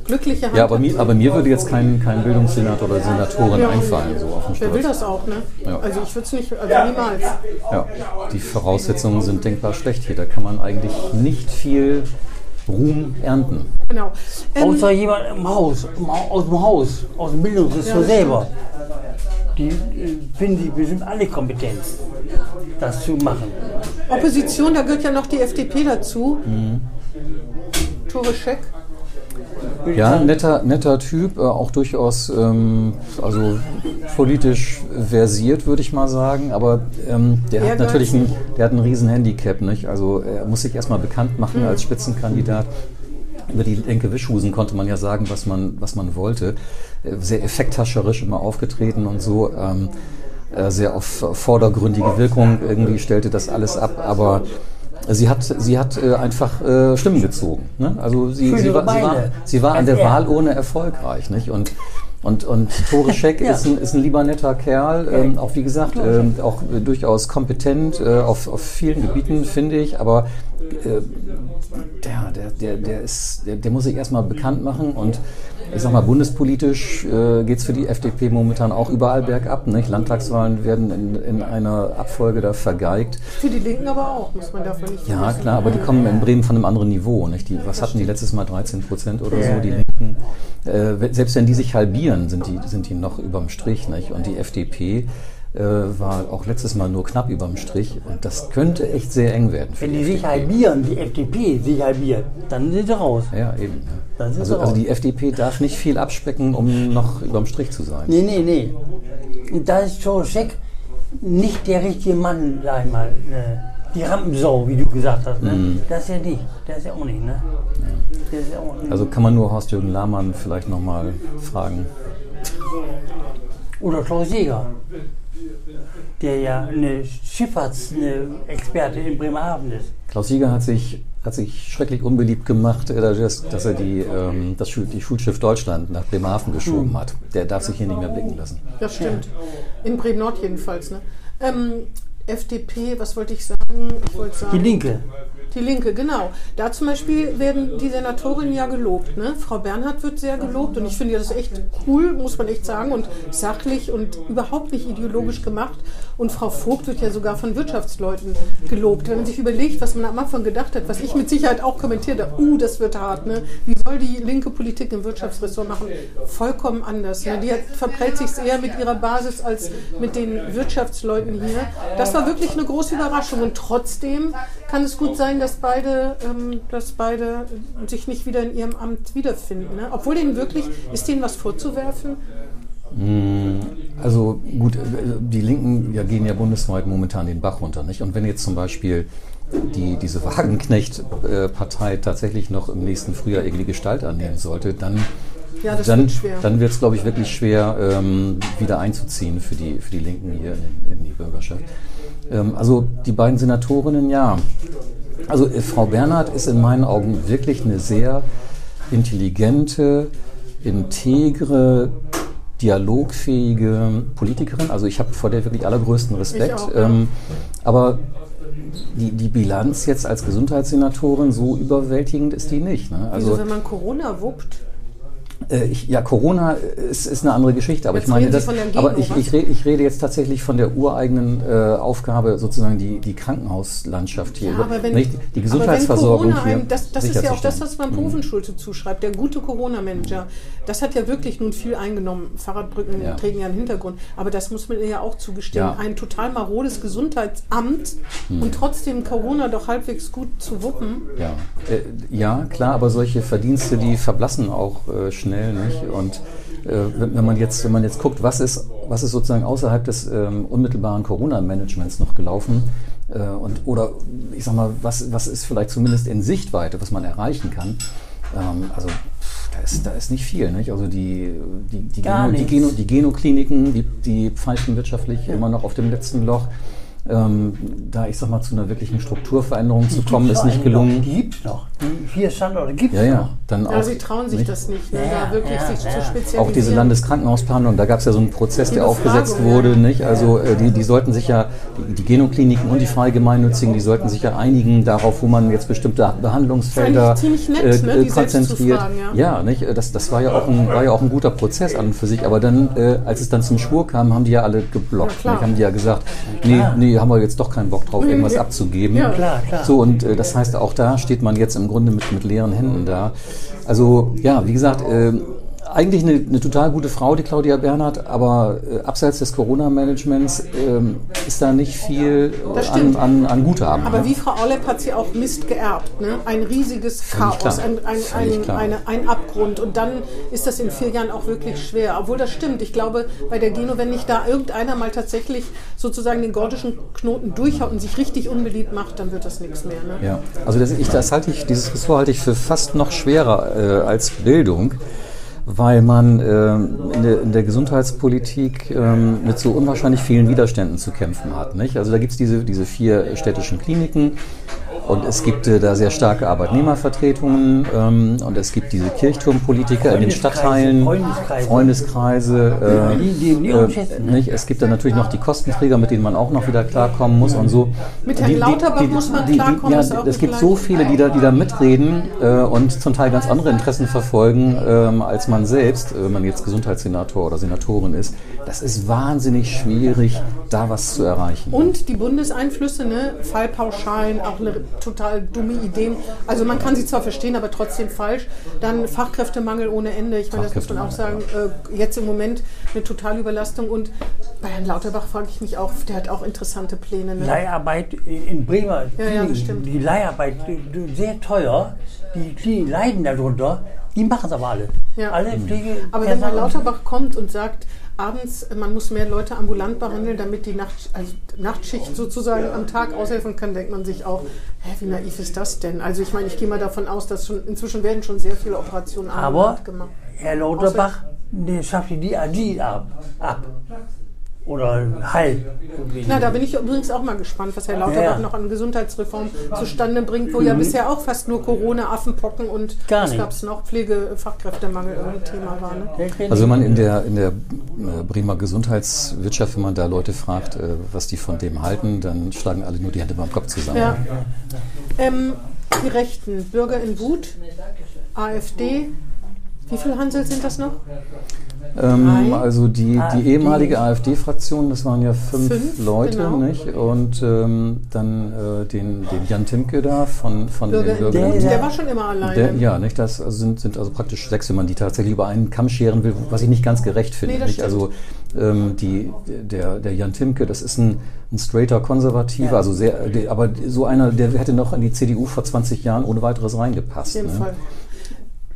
Glückliche Hand. ja, aber mir, aber mir würde jetzt kein, kein Bildungssenator oder Senatorin Ja. einfallen, so auf dem Wer will das auch, ne? Ja. Also ich würde es nicht, also niemals. Ja, die Voraussetzungen sind denkbar schlecht hier. Da kann man eigentlich nicht viel Ruhm ernten. Genau. Ähm, Außer jemand im Haus, aus dem Haus, aus dem Bildungsressort Ja, selber. Die äh, finden die bestimmt alle kompetent, das zu machen. Opposition, da gehört ja noch die FDP dazu. Mhm. Tore Scheck. Ja, netter, netter Typ, äh, auch durchaus ähm, also politisch versiert, würde ich mal sagen. Aber ähm, der hat natürlich ein, der hat ein riesen Handicap, nicht? Also er muss sich erstmal bekannt machen als Spitzenkandidat. Über die Lenke Wischhusen konnte man ja sagen, was man, was man wollte. Äh, Sehr effekthascherisch immer aufgetreten und so. Ähm, äh, sehr auf vordergründige Wirkung irgendwie stellte das alles ab, aber sie hat, sie hat äh, einfach äh, Stimmen gezogen. Ne? Also sie, sie, war, sie, war, sie war an der er. Wahl ohne erfolgreich. Nicht? Und, und, und Tore Scheck <laughs> Ja. ist, ein, ist ein lieber netter Kerl, ähm, auch wie gesagt, ähm, auch äh, durchaus kompetent äh, auf, auf vielen Gebieten, finde ich, aber äh, der, der, der, der, ist, der, der muss sich erstmal bekannt machen und ich sag mal, bundespolitisch äh, geht es für die FDP momentan auch überall bergab. Nicht? Landtagswahlen werden in, in einer Abfolge da vergeigt. Für die Linken aber auch, muss man davon nicht Ja, klar, aber die kommen in Bremen von einem anderen Niveau. Nicht? Die, was hatten die letztes Mal? 13 Prozent oder so, die Linken. Äh, selbst wenn die sich halbieren, sind die, sind die noch überm Strich. Nicht? Und die FDP äh, war auch letztes Mal nur knapp überm Strich. Und das könnte echt sehr eng werden. Wenn die sich FDP. halbieren, die FDP sich halbiert, dann sind sie raus. Ja, eben. ja. Also, also die FDP darf nicht viel abspecken, um noch überm Strich zu sein. Nee, nee, nee. Da ist Schorschek nicht der richtige Mann, sag ich mal. Ne? Die Rampensau, wie du gesagt hast. Ne? Mhm. Das ist ja nicht. Das ist ja auch nicht, ne? Der ist ja auch nicht. Also kann man nur Horst-Jürgen Lahmann vielleicht nochmal fragen. Oder Klaus Jäger, der ja eine Schifffahrtsexperte in Bremerhaven ist. Klaus Sieger hat sich, hat sich schrecklich unbeliebt gemacht, äh, dass, er die, ähm, das Schul die Schulschiff Deutschland nach Bremerhaven geschoben hat. Der darf sich hier nicht mehr blicken lassen. Das stimmt. In Bremen-Nord jedenfalls. Ne? Ähm, FDP, was wollte ich sagen? Ich wollte sagen. Die Linke. Die Linke, genau. Da zum Beispiel werden die Senatorinnen ja gelobt. Ne? Frau Bernhard wird sehr gelobt und ich finde das echt cool, muss man echt sagen, und sachlich und überhaupt nicht ideologisch gemacht. Und Frau Vogt wird ja sogar von Wirtschaftsleuten gelobt. Wenn man sich überlegt, was man am Anfang gedacht hat, was ich mit Sicherheit auch kommentiert habe, uh, das wird hart. Ne? Wie soll die linke Politik im Wirtschaftsressort machen? Vollkommen anders. Ne? Die hat, verprellt sich eher mit ihrer Basis als mit den Wirtschaftsleuten hier. Das war wirklich eine große Überraschung und trotzdem kann es gut sein, dass beide, ähm, dass beide sich nicht wieder in ihrem Amt wiederfinden. Ne? Obwohl denen wirklich, ist denen was vorzuwerfen? Also gut, äh, die Linken ja, gehen ja bundesweit momentan den Bach runter. Nicht? Und wenn jetzt zum Beispiel die, diese Wagenknecht-Partei tatsächlich noch im nächsten Frühjahr irgendwie Gestalt annehmen sollte, dann, Ja, dann, wird schwer. dann wird es, glaube ich, wirklich schwer, ähm, wieder einzuziehen für die, für die Linken hier in, in die Bürgerschaft. Ähm, also die beiden Senatorinnen, ja. Also äh, Frau Bernhard ist in meinen Augen wirklich eine sehr intelligente, integre, dialogfähige Politikerin. Also ich habe vor der wirklich allergrößten Respekt. Auch, ja. ähm, aber die, die Bilanz jetzt als Gesundheitssenatorin, so überwältigend ist die nicht. Ne? Also Also wenn man Corona wuppt, Äh, ich, ja, Corona ist, ist eine andere Geschichte, aber Jetzt ich meine, das, aber ich, ich, rede, ich rede jetzt tatsächlich von der ureigenen äh, Aufgabe, sozusagen die, die Krankenhauslandschaft hier, Ja, aber wenn, nicht, die aber wenn Gesundheitsversorgung Corona hier einem, das, das ist ja auch das, was man Profenschulte zuschreibt. Der gute Corona-Manager, das hat ja wirklich nun viel eingenommen. Fahrradbrücken Ja. trägen ja einen Hintergrund. Aber das muss man ihr ja auch zugestehen. Ja. Ein total marodes Gesundheitsamt und trotzdem Corona doch halbwegs gut zu wuppen. Ja, äh, ja, klar, aber solche Verdienste, die verblassen auch äh, schnell, nicht? Und äh, wenn, man jetzt, wenn man jetzt guckt, was ist, was ist sozusagen außerhalb des ähm, unmittelbaren Corona-Managements noch gelaufen, äh, und oder ich sag mal, was, was ist vielleicht zumindest in Sichtweite, was man erreichen kann? Ähm, also da ist, da ist nicht viel, nicht? Also die, die, die, Geno, die. Geno, die Genokliniken, die, die pfeifen wirtschaftlich immer noch auf dem letzten Loch. Ähm, da ich sag mal zu einer wirklichen Strukturveränderung zu kommen, ist nicht gelungen. Gibt noch. Die vier Standorte gibt es Ja, ja, dann Ja, auch. sie trauen sich nicht? das nicht, ne, Ja, da wirklich ja, sich zu ja. spezialisieren. Auch diese Landeskrankenhausplanung, da gab es ja so einen Prozess, Die der aufgesetzt wurde, ja. nicht? Also äh, die, die sollten sich ja, die, die Genokliniken und die frei gemeinnützigen, die sollten sich ja einigen darauf, wo man jetzt bestimmte Behandlungsfelder nett, ne, die selbst zu konzentriert. fragen, ja. nicht? Das, das war ja auch ein, war ja auch ein guter Prozess an und für sich. Aber dann, äh, als es dann zum Schwur kam, haben die ja alle geblockt. Ja? Haben die ja gesagt, nee, nee, haben wir jetzt doch keinen Bock drauf, irgendwas ja. abzugeben. Ja. Klar, klar. So, und äh, das heißt, auch da steht man jetzt im Grunde mit, mit leeren Händen da. Also, ja, wie gesagt, äh, eigentlich eine, eine total gute Frau, die Claudia Bernhardt, aber äh, abseits des Corona-Managements ähm, ist da nicht viel äh, an, an, an Guthaben. Aber ne? wie Frau Orlepp hat sie auch Mist geerbt. Ne? Ein riesiges Chaos, ein, ein, ein, eine, ein Abgrund. Und dann ist das in vier Jahren auch wirklich schwer. Obwohl das stimmt. Ich glaube, bei der Geno, wenn nicht da irgendeiner mal tatsächlich sozusagen den gordischen Knoten durchhaut und sich richtig unbeliebt macht, dann wird das nichts mehr. Ne? Ja, also das, ich, das halte ich, dieses Ressort halte ich für fast noch schwerer äh, als Bildung, weil man ähm, in, der, in der Gesundheitspolitik ähm, mit so unwahrscheinlich vielen Widerständen zu kämpfen hat. Nicht? Also da gibt es diese, diese vier städtischen Kliniken und es gibt äh, da sehr starke Arbeitnehmervertretungen ähm, und es gibt diese Kirchturmpolitiker in den Stadtteilen, Freundeskreise. Freundeskreise, äh, Die- die äh, nicht? Es gibt dann natürlich noch die Kostenträger, mit denen man auch noch wieder klarkommen muss und so. Mit Herrn Lauterbach muss man klarkommen, Ja, es gibt so viele, die da, die da mitreden äh, und zum Teil ganz andere Interessen verfolgen ähm, als man selbst, äh, wenn man jetzt Gesundheitssenator oder Senatorin ist. Das ist wahnsinnig schwierig, da was zu erreichen. Und die Bundeseinflüsse, ne? Fallpauschalen, auch eine total dumme Idee. Also man kann sie zwar verstehen, aber trotzdem falsch. Dann Fachkräftemangel ohne Ende. Ich meine, das muss man auch sagen. Äh, jetzt im Moment eine Totalüberlastung. Und bei Herrn Lauterbach frage ich mich auch, der hat auch interessante Pläne. Ne? Leiharbeit in Bremer. Ja, ja. Die Leiharbeit, die- sehr teuer. Die Kliniken leiden darunter. Die machen es aber alle. Ja. Alle Pflege. Aber wenn Herr Lauterbach kommt und sagt, abends, man muss mehr Leute ambulant behandeln, damit die Nacht, also Nachtschicht sozusagen am Tag aushelfen kann, denkt man sich auch, hä, wie naiv ist das denn? Also ich meine, ich gehe mal davon aus, dass schon inzwischen werden schon sehr viele Operationen Aber ambulant gemacht. Herr Lauterbach, der schafft die DRG ab. ab. Oder Heil. Na, da bin ich übrigens auch mal gespannt, was Herr Lauterbach Ja. noch an Gesundheitsreform zustande bringt, wo ja bisher auch fast nur Corona, Affenpocken und Gar was gab es noch, Pflegefachkräftemangel irgendwie Thema war. Ne? Also wenn man in der, in der äh, Bremer Gesundheitswirtschaft, wenn man da Leute fragt, äh, was die von dem halten, dann schlagen alle nur die Hände beim Kopf zusammen. Ja. Ähm, die Rechten, Bürger in Wut, AfD. Wie viele Hansel sind das noch? Ähm, also die, die AfD. ehemalige AfD-Fraktion, das waren ja fünf, Fünf, Leute, genau. nicht? Und ähm, dann äh, den, den Jan Timke da von, von Bürger den Bürgern. Der- Der war schon immer alleine. Der, ja, nicht? Das sind, sind also praktisch sechs, wenn man die tatsächlich über einen Kamm scheren will, was ich nicht ganz gerecht finde. Nee, nicht? Also ähm, die, der, der Jan Timke, das ist ein, ein straighter Konservativer, also sehr, der, aber so einer, der hätte noch in die CDU vor 20 Jahren ohne weiteres reingepasst. Auf jeden ne? Fall.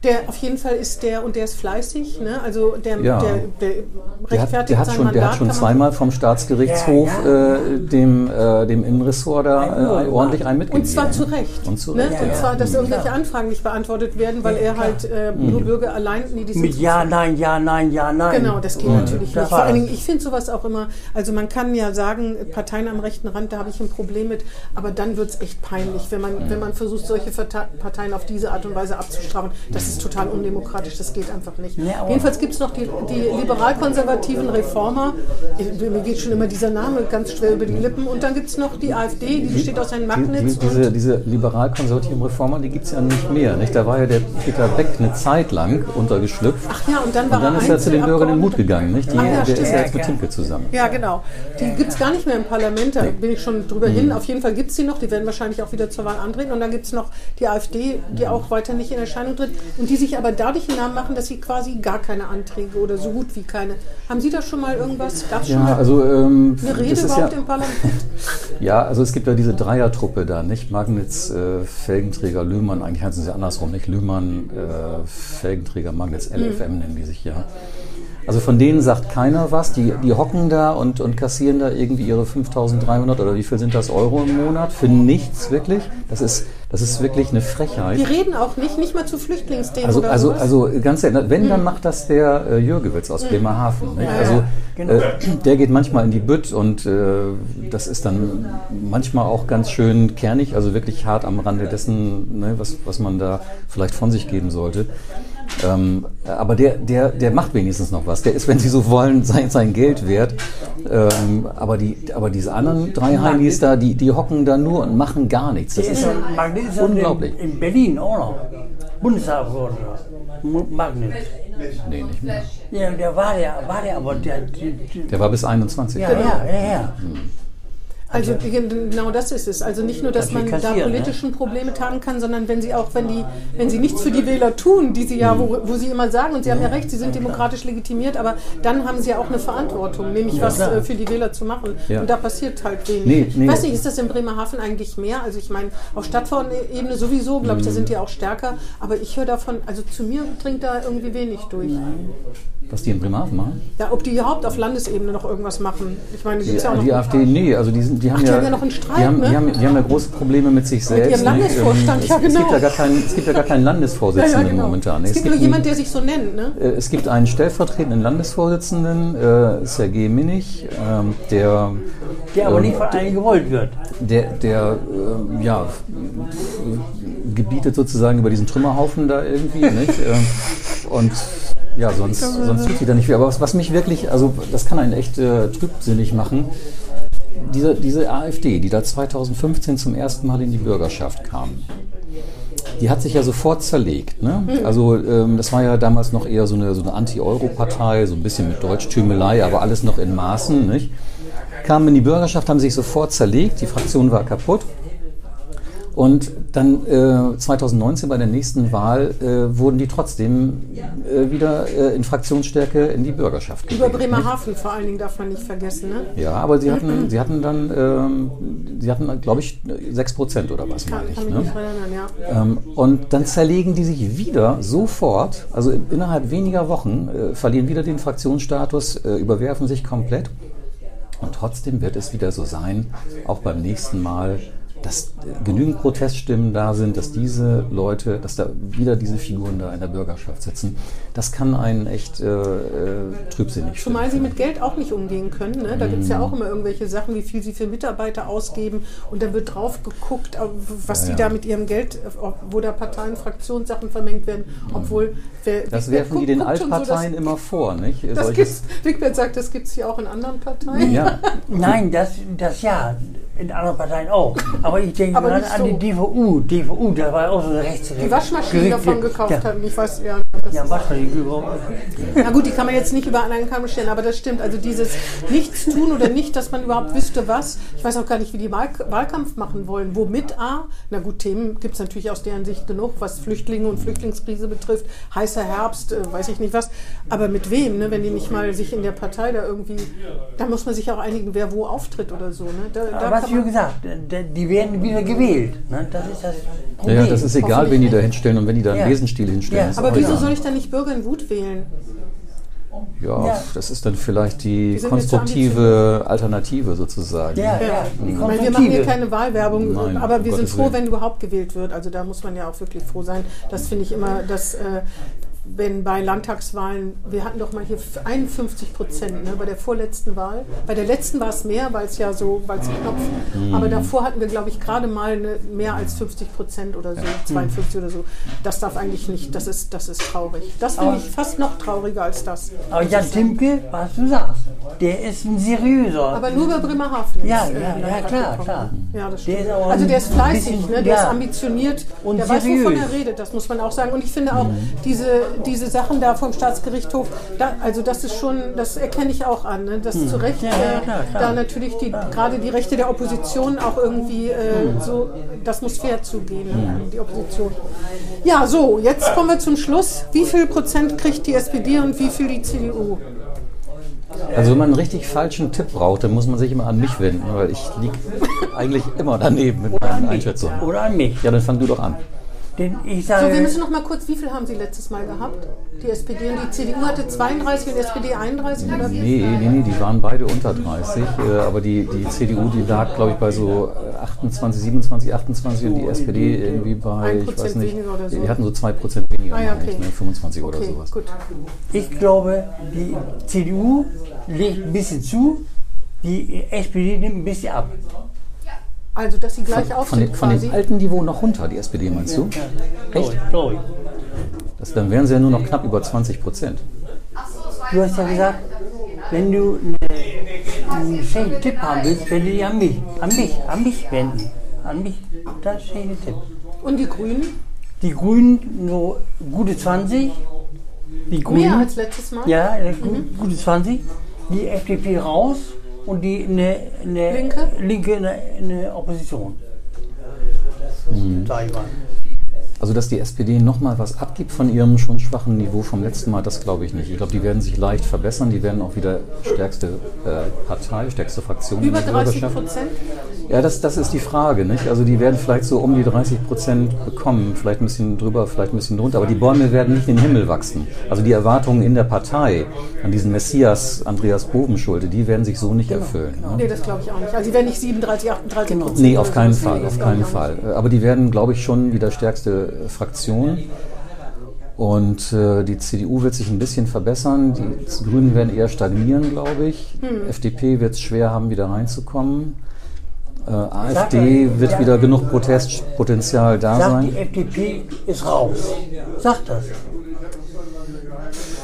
Der, auf jeden Fall ist der, und der ist fleißig, ne? also der, Ja. der, der Der hat, rechtfertigt der hat sein schon, Mandat. der hat schon zweimal vom Staatsgerichtshof Ja, Äh, dem, äh, dem Innenressort da äh, ordentlich einen mitgegeben. Und zwar zu Recht. Und zu ne? Recht, Und ja. zwar, dass Mhm. irgendwelche Anfragen nicht beantwortet werden, weil Ja, er halt äh, nur Bürger allein. Nee, die Mit Ja, Nein, Ja, Nein, Ja, Nein. Genau, das geht Mhm. natürlich Das nicht. Vor allen. Dingen, ich finde sowas auch immer, also man kann ja sagen, Parteien am rechten Rand, da habe ich ein Problem mit, aber dann wird es echt peinlich, wenn man, wenn man versucht, solche Parteien auf diese Art und Weise abzustrafen. Das ist ist total undemokratisch, das geht einfach nicht. Ja, Jedenfalls gibt es noch die, die liberal-konservativen Reformer, mir geht schon immer dieser Name ganz schwer über die Lippen, und dann gibt es noch die AfD, die besteht aus Herrn Die, Magnitz die, diese, diese liberal-konservativen Reformer, die gibt es ja nicht mehr. Nicht? Da war ja der Peter Beck eine Zeit lang untergeschlüpft. Ach ja, und dann war und dann ist er zu den Bürgern in den Mut gegangen. Nicht? Die, Ach ja, der ist ja jetzt mit Timke zusammen. Ja, genau. Die gibt es gar nicht mehr im Parlament, da bin ich schon drüber hin. Auf jeden Fall gibt es die noch, die werden wahrscheinlich auch wieder zur Wahl antreten. Und dann gibt es noch die AfD, die auch weiter nicht in Erscheinung tritt und die sich aber dadurch einen Namen machen, dass sie quasi gar keine Anträge oder so gut wie keine. Haben Sie da schon mal irgendwas? Gab es schon Ja, mal also ähm, eine Rede ist ja, überhaupt im Parlament? <laughs> ja, also es gibt ja diese Dreiertruppe da, nicht? Magnitz, äh, Felgenträger, Lühmann, eigentlich heißen sie andersrum, nicht? Lühmann, äh, Felgenträger, Magnitz, LFM nennen die sich ja. Also von denen sagt keiner was. Die, die hocken da und, und kassieren da irgendwie ihre 5.300 oder wie viel sind das Euro im Monat für nichts wirklich. Das ist, das ist wirklich eine Frechheit. Die reden auch nicht, nicht mal zu Flüchtlingsthemen Also, oder also, sowas. also ganz ehrlich, wenn, dann macht das der äh, Jürgewitz aus Bremerhaven. Nicht? Also genau. äh, der geht manchmal in die Bütt und äh, das ist dann manchmal auch ganz schön kernig, also wirklich hart am Rande dessen, ne, was, was man da vielleicht von sich geben sollte. Ähm, aber der, der, der macht wenigstens noch was. Der ist, wenn Sie so wollen, sein, sein Geld wert. Ähm, aber, die, aber diese anderen drei Heinis da, die, die hocken da nur und machen gar nichts. Das Der ist ist unglaublich. in, in Berlin auch noch. Bundestagsabgeordneter. Mu- Magnet. Nee, nicht mehr. Ja, der war der, war der, aber der, die, Der war bis 21. ja, ja, ja, ja. Also genau das ist es. Also nicht nur, dass man da kassieren, politischen Probleme taten kann, sondern wenn sie auch, wenn die, wenn sie nichts für die Wähler tun, die sie ja, wo, wo sie immer sagen, und sie haben ja recht, sie sind demokratisch legitimiert, aber dann haben sie ja auch eine Verantwortung, nämlich was klar. äh, für die Wähler zu machen. Ja. Und da passiert halt wenig. Nee, nee. Ich weiß nicht, ist das in Bremerhaven eigentlich mehr? Also ich meine, auf Stadtverordnetenebene sowieso, glaube ich, da sind die auch stärker, aber ich höre davon, also zu mir dringt da irgendwie wenig durch. Was die in Bremerhaven machen? Ja, ob die überhaupt auf Landesebene noch irgendwas machen. Ich meine, die ja auch noch. die AfD, nee, also die, sind, die haben die ja, haben ja noch einen Streit, die haben, ne? die, haben, die haben ja große Probleme mit sich selbst. ihrem ne? Landesvorstand, Ähm, ja, es, es, gibt genau. ja gar keinen, es gibt ja gar keinen Landesvorsitzenden momentan. ne? Es gibt nur einen- jemand, der sich so nennt, ne? äh, es gibt einen stellvertretenden Landesvorsitzenden, äh, Sergej Minich, ähm, der, Der aber ähm, nicht von allen gewollt wird. der, der ähm, ja, gebietet sozusagen über diesen Trümmerhaufen da irgendwie. nicht? <laughs> Ähm, und ja, sonst, sonst tut sie da nicht viel. Aber was, was mich wirklich, also das kann einen echt äh, trübsinnig machen, diese, diese AfD, die da 2015 zum ersten Mal in die Bürgerschaft kam, die hat sich ja sofort zerlegt. Ne? Also ähm, das war ja damals noch eher so eine, so eine Anti-Euro-Partei, so ein bisschen mit Deutschtümelei, aber alles noch in Maßen. Nicht? Kamen in die Bürgerschaft, haben sich sofort zerlegt, die Fraktion war kaputt. Und dann äh, 2019 bei der nächsten Wahl äh, wurden die trotzdem äh, wieder äh, in Fraktionsstärke in die Bürgerschaft Über gewählt, nicht? Bremerhaven vor allen Dingen darf man nicht vergessen, ne? Ja, aber sie hatten, sie hatten dann, ähm, sie hatten, glaube ich, 6 Prozent oder was, meine ich. kann mich Ne? nicht erinnern, ja. Ähm, und dann zerlegen die sich wieder sofort, also innerhalb weniger Wochen, äh, verlieren wieder den Fraktionsstatus, äh, überwerfen sich komplett. Und trotzdem wird es wieder so sein, auch beim nächsten Mal, dass genügend Proteststimmen da sind, dass diese Leute, dass da wieder diese Figuren da in der Bürgerschaft sitzen. Das kann einen echt äh, äh, trübsinnig Zumal sie mit Geld auch nicht umgehen können. Ne? Da gibt es ja auch immer irgendwelche Sachen, wie viel sie für Mitarbeiter ausgeben. Und da wird drauf geguckt, was Ja, die ja. da mit ihrem Geld, wo da Parteien, Fraktionssachen vermengt werden. Obwohl, wer, Das wer werfen die guckt- den schon so, Altparteien dass- immer vor, nicht? Das Solches- gibt's, Wigbert sagt, das gibt es hier auch in anderen Parteien. ja, Nein, das, das ja. In anderen Parteien auch. <laughs> Aber ich denke Aber gerade nicht an so. die DVU. DVU, da war auch so eine rechts. Die Waschmaschinen davon gekauft ja. haben. Ich weiß, ja, das Ja, Waschmaschinen. Na gut, die kann man jetzt nicht über einen Kamm stellen, aber das stimmt. Also dieses Nichts tun oder nicht, dass man überhaupt wüsste, was. Ich weiß auch gar nicht, wie die Wahl Wahlkampf machen wollen. Womit A? Na gut, Themen gibt es natürlich aus deren Sicht genug, was Flüchtlinge und Flüchtlingskrise betrifft. Heißer Herbst, äh, weiß ich nicht was. Aber mit wem, ne? wenn die nicht mal sich in der Partei da irgendwie. Da muss man sich auch einigen, wer wo auftritt oder so. Ne? Da, da ich schon man- gesagt, die werden wieder gewählt. Ne? Das ist das Problem. ja, das ist egal, wen die da hinstellen und wenn die da einen Ja. Lesenstil hinstellen. Ja. aber wieso soll ich dann nicht Bürger in Wut wählen? Ja, Ja. das ist dann vielleicht die, sind konstruktive Alternative sozusagen. Ja, ja. Ja, die ich meine, wir machen hier keine Wahlwerbung, Nein, aber um wir sind Gottes froh, Willen. wenn überhaupt gewählt wird. Also da muss man ja auch wirklich froh sein. Das finde ich immer, dass äh, wenn bei Landtagswahlen, wir hatten doch mal hier 51 Prozent ne, bei der vorletzten Wahl. Bei der letzten war es mehr, weil es ja so, weil es Knopf. Aber davor hatten wir, glaube ich, gerade mal eine, mehr als 50 Prozent oder so, 52 oder so. Das darf eigentlich nicht, das ist, das ist traurig. Das finde ich fast noch trauriger als das. Aber Jan Timke, was du sagst, der ist ein seriöser. Aber nur bei Bremerhaven. ist, Ja, äh, ja, ja, klar, gekommen. klar. Ja, das Der stimmt. ist aber also der ist fleißig, bisschen- ne? der ja. ist ambitioniert, Und der weiß, wovon seriös. er redet, das muss man auch sagen. Und ich finde auch diese, diese Sachen da vom Staatsgerichtshof, da, also das ist schon, das erkenne ich auch an, ne? dass zu Recht Ja, äh, klar, klar. da natürlich die, gerade die Rechte der Opposition auch irgendwie äh, so, das muss fair zugehen, ne? die Opposition. Ja, so, jetzt kommen wir zum Schluss. Wie viel Prozent kriegt die SPD und wie viel die CDU? Also wenn man einen richtig falschen Tipp braucht, dann muss man sich immer an mich wenden, weil ich liege <laughs> eigentlich immer daneben mit meinen Einschätzungen. Oder an mich. Ja, dann fang du doch an. Denn ich So, wir sage, müssen noch mal kurz, wie viel haben Sie letztes Mal gehabt? Die SPD und die CDU hatte 32 und die SPD 31 oder wie? Nee, nee, nee, die waren beide unter 30, äh, aber die, die CDU, die lag, glaube ich, bei so äh, 28, 27, 28 und die SPD irgendwie bei, ich weiß nicht, oder so. die hatten so 2 Prozent weniger, Ah, ja, okay. ne, 25 oder Okay, sowas. gut. ich glaube, die CDU legt ein bisschen zu, die SPD nimmt ein bisschen ab. Also, dass sie gleich auf Von, sind den, von quasi. dem alten Niveau noch runter, die SPD, meinst du? Echt? Glaube ich. Das, dann wären sie ja nur noch knapp über 20 Prozent. Du hast ja gesagt, wenn du eine, einen schönen Tipp haben willst, wende dich an mich. An mich, an mich wenden. An mich. Das ist ein schöner Tipp. Und die Grünen? Die Grünen so gute 20. Die Grünen. Mehr als letztes Mal? Ja, äh, gu- gute 20. Die FDP raus und die eine, eine Linke? Linke eine, eine Opposition. Sag ich mal. Also, dass die SPD nochmal was abgibt von ihrem schon schwachen Niveau vom letzten Mal, das glaube ich nicht. Ich glaube, die werden sich leicht verbessern. Die werden auch wieder stärkste äh, Partei, stärkste Fraktion Über in der 30 Bürgerschaft. Prozent? Ja, das, das ist die Frage. Nicht? Also, die werden vielleicht so um die 30 Prozent bekommen. Vielleicht ein bisschen drüber, vielleicht ein bisschen drunter. Aber die Bäume werden nicht in den Himmel wachsen. Also, die Erwartungen in der Partei an diesen Messias Andreas Bovenschulte, die werden sich so nicht erfüllen. Ne? Nee, das glaube ich auch nicht. Also, die werden nicht 37, 38 Prozent. Nee, auf keinen Fall, auf keinen Fall. Äh, Aber die werden, glaube ich, schon wieder stärkste Fraktion. Und äh, die CDU wird sich ein bisschen verbessern. Die Grünen werden eher stagnieren, glaube ich. Hm. FDP wird es schwer haben, wieder reinzukommen. Äh, AfD wird wieder genug Protestpotenzial da Sag, die sein. FDP ist raus. Sag das.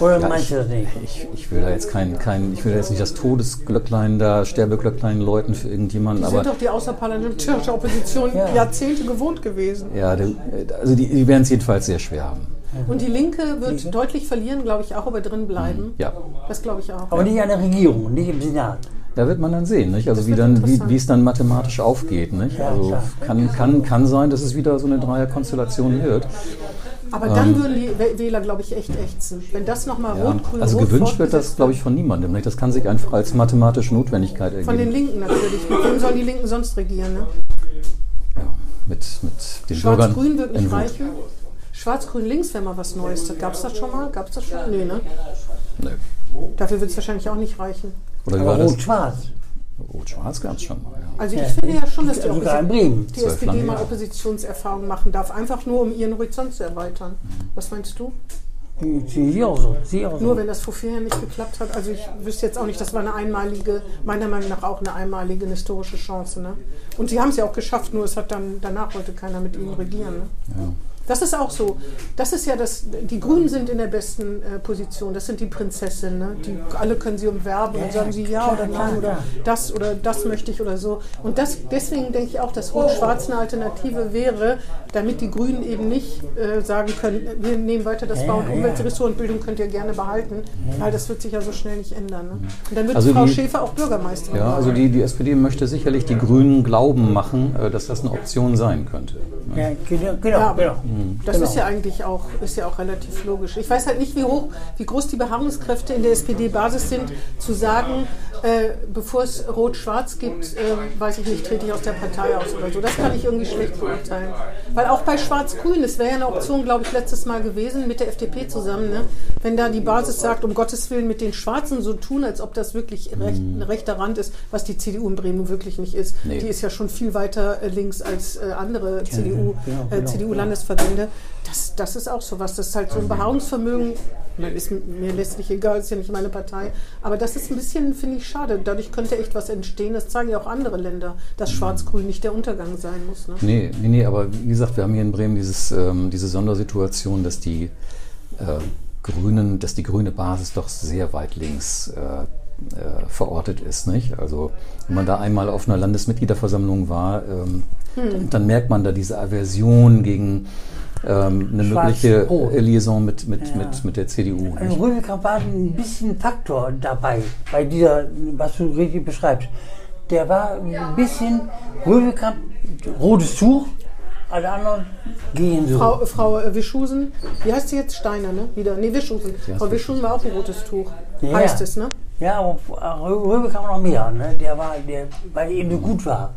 Oder Ja, meinst ich, du das nicht? ich, ich will da jetzt kein, kein, ich will da jetzt nicht das Todesglöcklein da, Sterbeglöcklein läuten für irgendjemanden, Die aber sind doch die außerparlamentarische Opposition Ja. Jahrzehnte gewohnt gewesen. ja, also die, die werden es jedenfalls sehr schwer haben. Und die Linke wird deutlich verlieren, glaube ich auch, aber drin bleiben. Ja. Das glaube ich auch. Aber nicht an der Regierung, nicht im Senat. Da wird man dann sehen, nicht? Also wie, dann, wie, wie es dann mathematisch aufgeht. Nicht? Also kann, kann, kann sein, dass es wieder so eine Dreierkonstellation wird. Aber dann würden die Wäh- Wähler, glaube ich, echt ächzen. Wenn das nochmal Ja. rot, grün, Also rot gewünscht wird das, glaube ich, von niemandem. Nicht? Das kann sich einfach als mathematische Notwendigkeit ergeben. Von den Linken natürlich. Mit wem sollen die Linken sonst regieren? Ne? ja, mit, mit den Bürgern. Schwarz-Grün wird nicht reichen. Schwarz-Grün-Links wäre mal was Neues. Gab es das schon mal? Gab es das schon? Nee, ne? Nö. Dafür wird es wahrscheinlich auch nicht reichen. Oder Aber rot-schwarz. Rot-Schwarz gab es schon mal. Ja. Also ich finde ja schon, dass die, Bremen. die SPD lange mal. Oppositionserfahrung machen darf. Einfach nur, um ihren Horizont zu erweitern. Was meinst du? Ich auch so. Ich auch so. Nur wenn das vor vier Jahren nicht geklappt hat. Also ich wüsste jetzt auch nicht, das war eine einmalige, meiner Meinung nach auch eine einmalige eine historische Chance. Ne? Und sie haben es ja auch geschafft, nur es hat dann, danach wollte keiner mit ihnen regieren. Ne? Ja. Das ist auch so. Das ist ja das, die Grünen sind in der besten äh, Position. Das sind die Prinzessinnen. Ne? Die, alle können sie umwerben und sagen sie ja oder nein oder das oder das möchte ich oder so. Und das, deswegen denke ich auch, dass Rot-Schwarz eine Alternative wäre, damit die Grünen eben nicht äh, sagen können, wir nehmen weiter das Bau- und. Umweltressort und Bildung könnt ihr gerne behalten, weil das wird sich ja so schnell nicht ändern. Ne? Und dann wird Also Frau die- Schäfer auch Bürgermeisterin. Ja, also die, die SPD möchte sicherlich die Grünen glauben machen, äh, dass das eine Option sein könnte. Ja, genau, genau. Ja, genau. Das Genau. ist ja eigentlich auch, ist ja auch relativ logisch. Ich weiß halt nicht, wie hoch, wie groß die Beharrungskräfte in der SPD-Basis sind, zu sagen, äh, bevor es Rot-Schwarz gibt, äh, weiß ich nicht, trete ich aus der Partei aus oder so. Das kann ich irgendwie schlecht beurteilen. Weil auch bei Schwarz-Grün, es wäre ja eine Option, glaube ich, letztes Mal gewesen mit der FDP zusammen, ne? wenn da die Basis sagt, um Gottes Willen mit den Schwarzen so tun, als ob das wirklich recht, ein rechter Rand ist, was die CDU in Bremen wirklich nicht ist. Nee. Die ist ja schon viel weiter äh, links als äh, andere CDU, genau, CDU-Landesverbände. Das, das ist auch so was. Das ist halt so ein Beharrungsvermögen. Man ist mir letztlich egal, ist ja nicht meine Partei. Aber das ist ein bisschen, finde ich, schade. Dadurch könnte echt was entstehen. Das zeigen ja auch andere Länder, dass Schwarz-Grün nicht der Untergang sein muss. Ne? Nee, nee, nee, aber wie gesagt, wir haben hier in Bremen dieses, ähm, diese Sondersituation, dass die äh, Grünen, dass die grüne Basis doch sehr weit links äh, äh, verortet ist, nicht? Also wenn man da einmal auf einer Landesmitgliederversammlung war, ähm, dann, dann merkt man da diese Aversion gegen ähm, eine mögliche Liaison mit, mit, Ja. mit, mit der CDU. Also? Röwekamp war ein bisschen Faktor dabei, bei dieser, was du richtig beschreibst. Der war ein bisschen Röwekamp, rotes Tuch, alle anderen gehen so. Frau, Frau äh, Wischusen, wie heißt sie jetzt? Steiner, ne? Wieder. Nee, Wischusen. Frau Wischusen war auch ein rotes Tuch. Ja. Heißt es, ne? Ja, aber Rö- Röwekamp noch mehr, ne? Der war, der, weil er eben so gut war.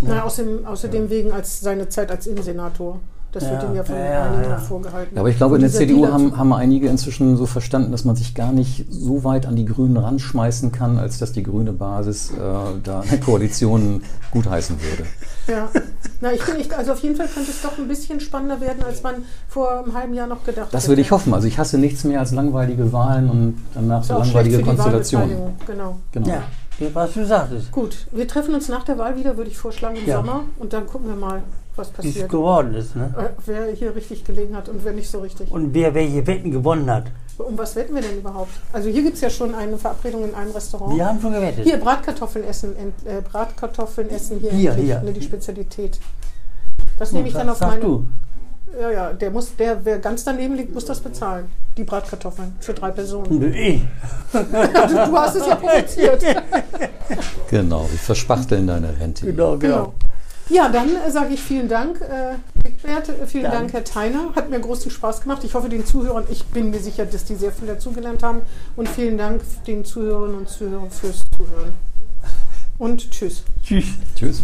Na, außerdem, außerdem wegen als seine Zeit als Innensenator. Das wird Ja, ihm ja von ja, einigen ja. vorgehalten. Ja, aber ich glaube, in der CDU Dealer- haben, haben einige inzwischen so verstanden, dass man sich gar nicht so weit an die Grünen ranschmeißen kann, als dass die grüne Basis äh, da eine Koalition gutheißen würde. Ja. Na, ich bin nicht, also auf jeden Fall könnte es doch ein bisschen spannender werden, als man vor einem halben Jahr noch gedacht Das hätte. würde ich hoffen. Also ich hasse nichts mehr als langweilige Wahlen und danach so langweilige Konstellationen. Genau. Genau. Ja, was du sagtest, Gut, wir treffen uns nach der Wahl wieder, würde ich vorschlagen, im Ja. Sommer. Und dann gucken wir mal, was wie es passiert. geworden ist, ne? Äh, wer hier richtig gelegen hat und wer nicht so richtig. Und wer welche Wetten gewonnen hat. Um was wetten wir denn überhaupt? Also hier gibt es ja schon eine Verabredung in einem Restaurant. Wir haben schon gewettet. Hier Bratkartoffeln essen, ent, äh, Bratkartoffeln essen hier, Hier, endlich, hier. Ne, die Spezialität. Das nehme ich dann auf Sag meine. du. Ja, ja, der muss, der, wer ganz daneben liegt, muss das bezahlen. Die Bratkartoffeln für drei Personen. Und ich. <laughs> Du hast es ja provoziert. Genau, wir verspachteln deine Rente. Genau, genau. Genau. Ja, dann äh, sage ich vielen Dank, äh, äh, vielen Dank. Dank, Herr Theiner. Hat mir großen Spaß gemacht. Ich hoffe, den Zuhörern, ich bin mir sicher, dass die sehr viel dazugelernt haben. Und vielen Dank den Zuhörerinnen und Zuhörern fürs Zuhören. Und tschüss. Tschüss. Tschüss.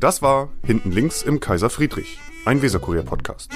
Das war Hinten links im Kaiser Friedrich, ein Weserkurier-Podcast.